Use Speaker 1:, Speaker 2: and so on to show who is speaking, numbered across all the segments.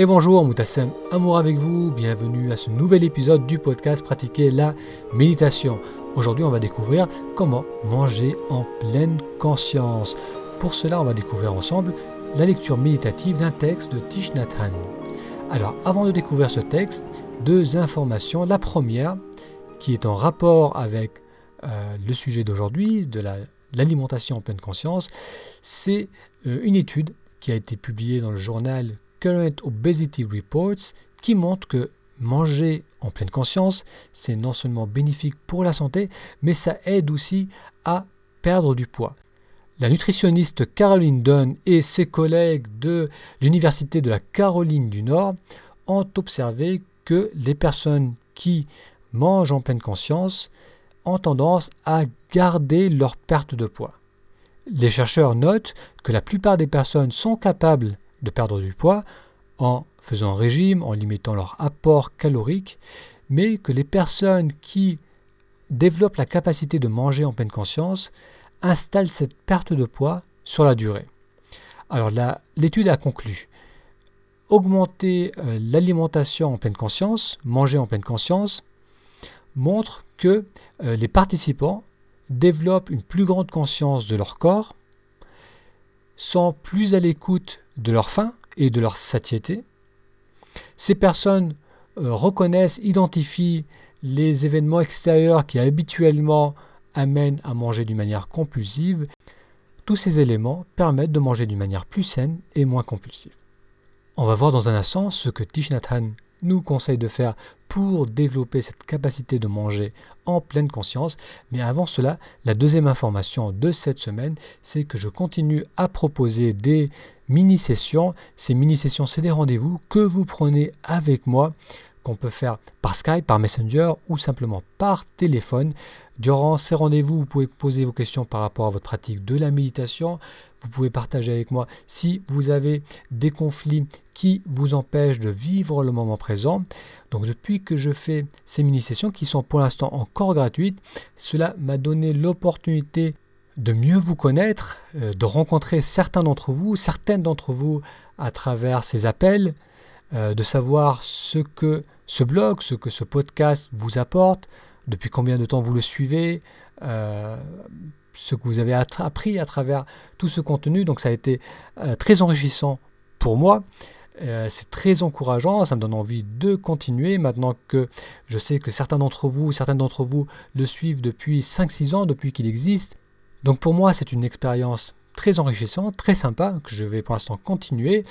Speaker 1: Et bonjour, Moutassem Amour avec vous, bienvenue à ce nouvel épisode du podcast Pratiquer la méditation. Aujourd'hui, on va découvrir comment manger en pleine conscience. Pour cela, on va découvrir ensemble la lecture méditative d'un texte de Thich Nhat. Alors, avant de découvrir ce texte, deux informations. La première, qui est en rapport avec euh, le sujet d'aujourd'hui, de l'alimentation en pleine conscience, c'est euh, une étude qui a été publiée dans le journal Current Obesity Reports qui montre que manger en pleine conscience, c'est non seulement bénéfique pour la santé, mais ça aide aussi à perdre du poids. La nutritionniste Caroline Dunn et ses collègues de l'Université de la Caroline du Nord ont observé que les personnes qui mangent en pleine conscience ont tendance à garder leur perte de poids. Les chercheurs notent que la plupart des personnes sont capables de perdre du poids en faisant un régime, en limitant leur apport calorique, mais que les personnes qui développent la capacité de manger en pleine conscience installent cette perte de poids sur la durée. Alors l'étude a conclu augmenter euh, l'alimentation en pleine conscience, manger en pleine conscience, montre que euh, les participants développent une plus grande conscience de leur corps, sont plus à l'écoute de leur faim et de leur satiété. Ces personnes euh, reconnaissent, identifient les événements extérieurs qui habituellement amènent à manger d'une manière compulsive. Tous ces éléments permettent de manger d'une manière plus saine et moins compulsive. On va voir dans un instant ce que Hanh nous conseille de faire développer cette capacité de manger en pleine conscience. Mais avant cela, la deuxième information de cette semaine, c'est que je continue à proposer des mini-sessions. Ces mini-sessions, c'est des rendez-vous que vous prenez avec moi qu'on peut faire par Skype, par Messenger ou simplement par téléphone. Durant ces rendez-vous, vous pouvez poser vos questions par rapport à votre pratique de la méditation. Vous pouvez partager avec moi si vous avez des conflits qui vous empêchent de vivre le moment présent. Donc depuis que je fais ces mini-sessions qui sont pour l'instant encore gratuites, cela m'a donné l'opportunité de mieux vous connaître, euh, de rencontrer certains d'entre vous, certaines d'entre vous à travers ces appels, euh, de savoir ce que ce blog, ce que ce podcast vous apporte, depuis combien de temps vous le suivez, euh, ce que vous avez appris à travers tout ce contenu. Donc ça a été euh, très enrichissant pour moi. c'est très encourageant, ça me donne envie de continuer maintenant que je sais que certains d'entre vous, certaines d'entre vous le suivent depuis 5-6 ans, depuis qu'il existe. Donc pour moi, c'est une expérience très enrichissant, très sympa, que je vais pour l'instant continuer.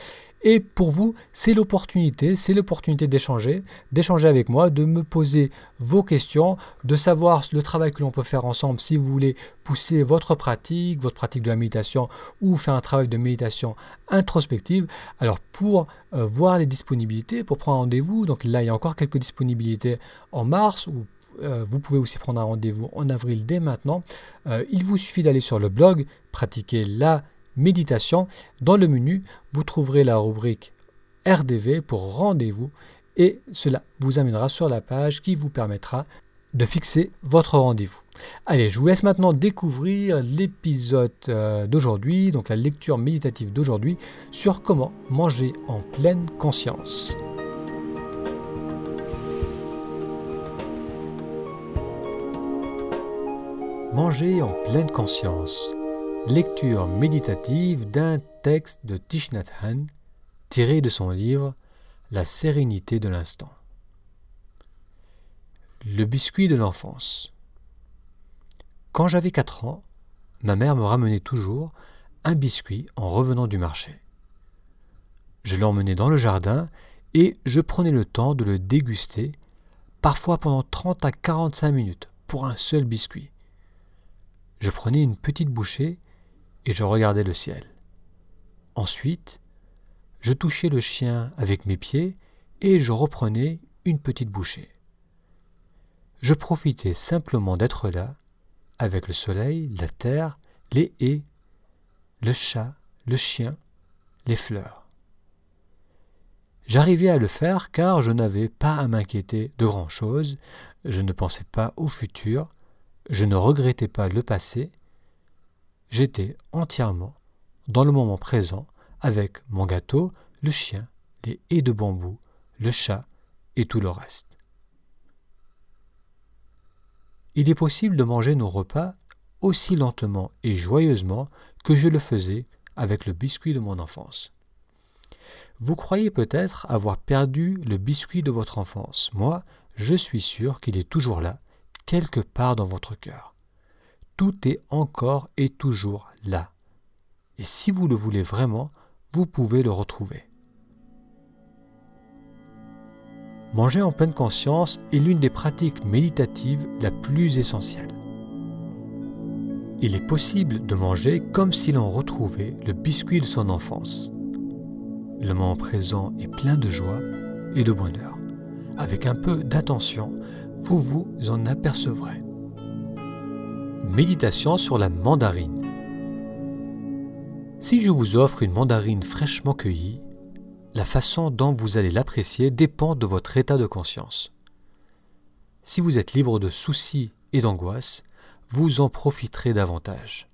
Speaker 1: Et pour vous, c'est l'opportunité, c'est l'opportunité d'échanger, d'échanger avec moi, de me poser vos questions, de savoir le travail que l'on peut faire ensemble si vous voulez pousser votre pratique, votre pratique de la méditation ou faire un travail de méditation introspective. Alors pour euh, voir les disponibilités, pour prendre rendez-vous, donc là il y a encore quelques disponibilités en mars ou euh, vous pouvez aussi prendre un rendez-vous en avril dès maintenant. Euh, il vous suffit d'aller sur le blog, pratiquer la méditation. Dans le menu, vous trouverez la rubrique RDV pour rendez-vous et cela vous amènera sur la page qui vous permettra de fixer votre rendez-vous. Allez, je vous laisse maintenant découvrir l'épisode euh, d'aujourd'hui, donc la lecture méditative d'aujourd'hui sur comment manger en pleine conscience. Manger en pleine conscience. Lecture méditative d'un texte de Thich Nhat Hanh tiré de son livre La sérénité de l'instant. Le biscuit de l'enfance. Quand j'avais 4 ans, ma mère me ramenait toujours un biscuit en revenant du marché. Je l'emmenais dans le jardin et je prenais le temps de le déguster, parfois pendant 30 à 45 minutes, pour un seul biscuit. Je prenais une petite bouchée et je regardais le ciel. Ensuite, je touchais le chien avec mes pieds et je reprenais une petite bouchée. Je profitais simplement d'être là, avec le soleil, la terre, les haies, le chat, le chien, les fleurs. J'arrivais à le faire car je n'avais pas à m'inquiéter de grand-chose, je ne pensais pas au futur, je ne regrettais pas le passé, j'étais entièrement dans le moment présent avec mon gâteau, le chien les haies de bambou, le chat et tout le reste. Il est possible de manger nos repas aussi lentement et joyeusement que je le faisais avec le biscuit de mon enfance. Vous croyez peut-être avoir perdu le biscuit de votre enfance. Moi, je suis sûr qu'il est toujours là, quelque part dans votre cœur. Tout est encore et toujours là. Et si vous le voulez vraiment, vous pouvez le retrouver. Manger en pleine conscience est l'une des pratiques méditatives la plus essentielle. Il est possible de manger comme si l'on retrouvait le biscuit de son enfance. Le moment présent est plein de joie et de bonheur. Avec un peu d'attention, vous vous en apercevrez. Méditation sur la mandarine. Si je vous offre une mandarine fraîchement cueillie, la façon dont vous allez l'apprécier dépend de votre état de conscience. Si vous êtes libre de soucis et d'angoisse, vous en profiterez davantage.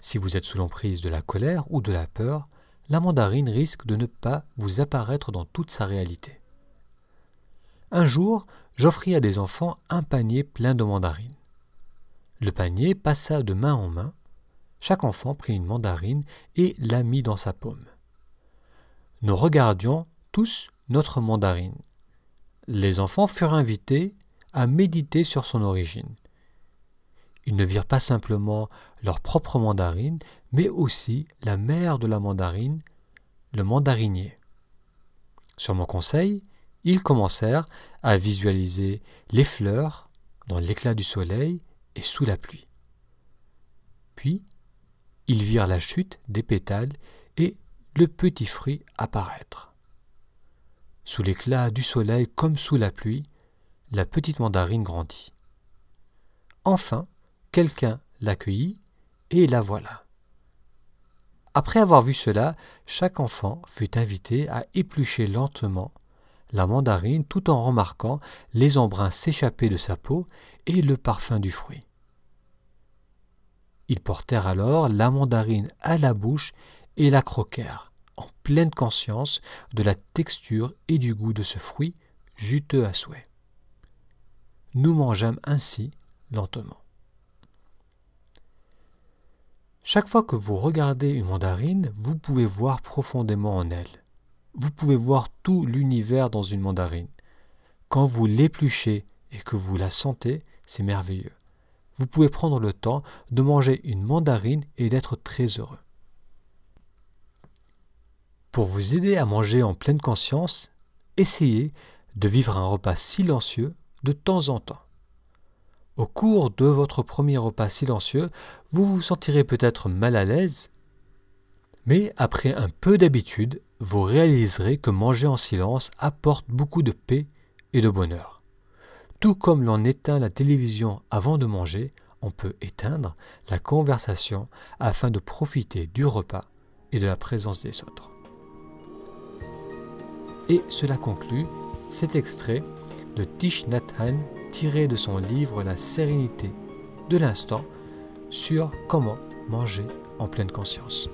Speaker 1: Si vous êtes sous l'emprise de la colère ou de la peur, la mandarine risque de ne pas vous apparaître dans toute sa réalité. Un jour, j'offris à des enfants un panier plein de mandarines. Le panier passa de main en main. Chaque enfant prit une mandarine et la mit dans sa paume. Nous regardions tous notre mandarine. Les enfants furent invités à méditer sur son origine. Ils ne virent pas simplement leur propre mandarine, mais aussi la mère de la mandarine, le mandarinier. Sur mon conseil, ils commencèrent à visualiser les fleurs dans l'éclat du soleil et sous la pluie. Puis, ils virent la chute des pétales et le petit fruit apparaître. Sous l'éclat du soleil comme sous la pluie, la petite mandarine grandit. Enfin, quelqu'un l'accueillit, et la voilà. Après avoir vu cela, chaque enfant fut invité à éplucher lentement la mandarine tout en remarquant les embruns s'échapper de sa peau et le parfum du fruit. Ils portèrent alors la mandarine à la bouche et la croquèrent, en pleine conscience de la texture et du goût de ce fruit juteux à souhait. Nous mangeâmes ainsi lentement. Chaque fois que vous regardez une mandarine, vous pouvez voir profondément en elle. Vous pouvez voir tout l'univers dans une mandarine. Quand vous l'épluchez et que vous la sentez, c'est merveilleux. Vous pouvez prendre le temps de manger une mandarine et d'être très heureux. Pour vous aider à manger en pleine conscience, essayez de vivre un repas silencieux de temps en temps. Au cours de votre premier repas silencieux, vous vous sentirez peut-être mal à l'aise, mais après un peu d'habitude, vous réaliserez que manger en silence apporte beaucoup de paix et de bonheur. Tout comme l'on éteint la télévision avant de manger, on peut éteindre la conversation afin de profiter du repas et de la présence des autres. Et cela conclut cet extrait de Tish Nathan tiré de son livre La sérénité de l'instant sur comment manger en pleine conscience.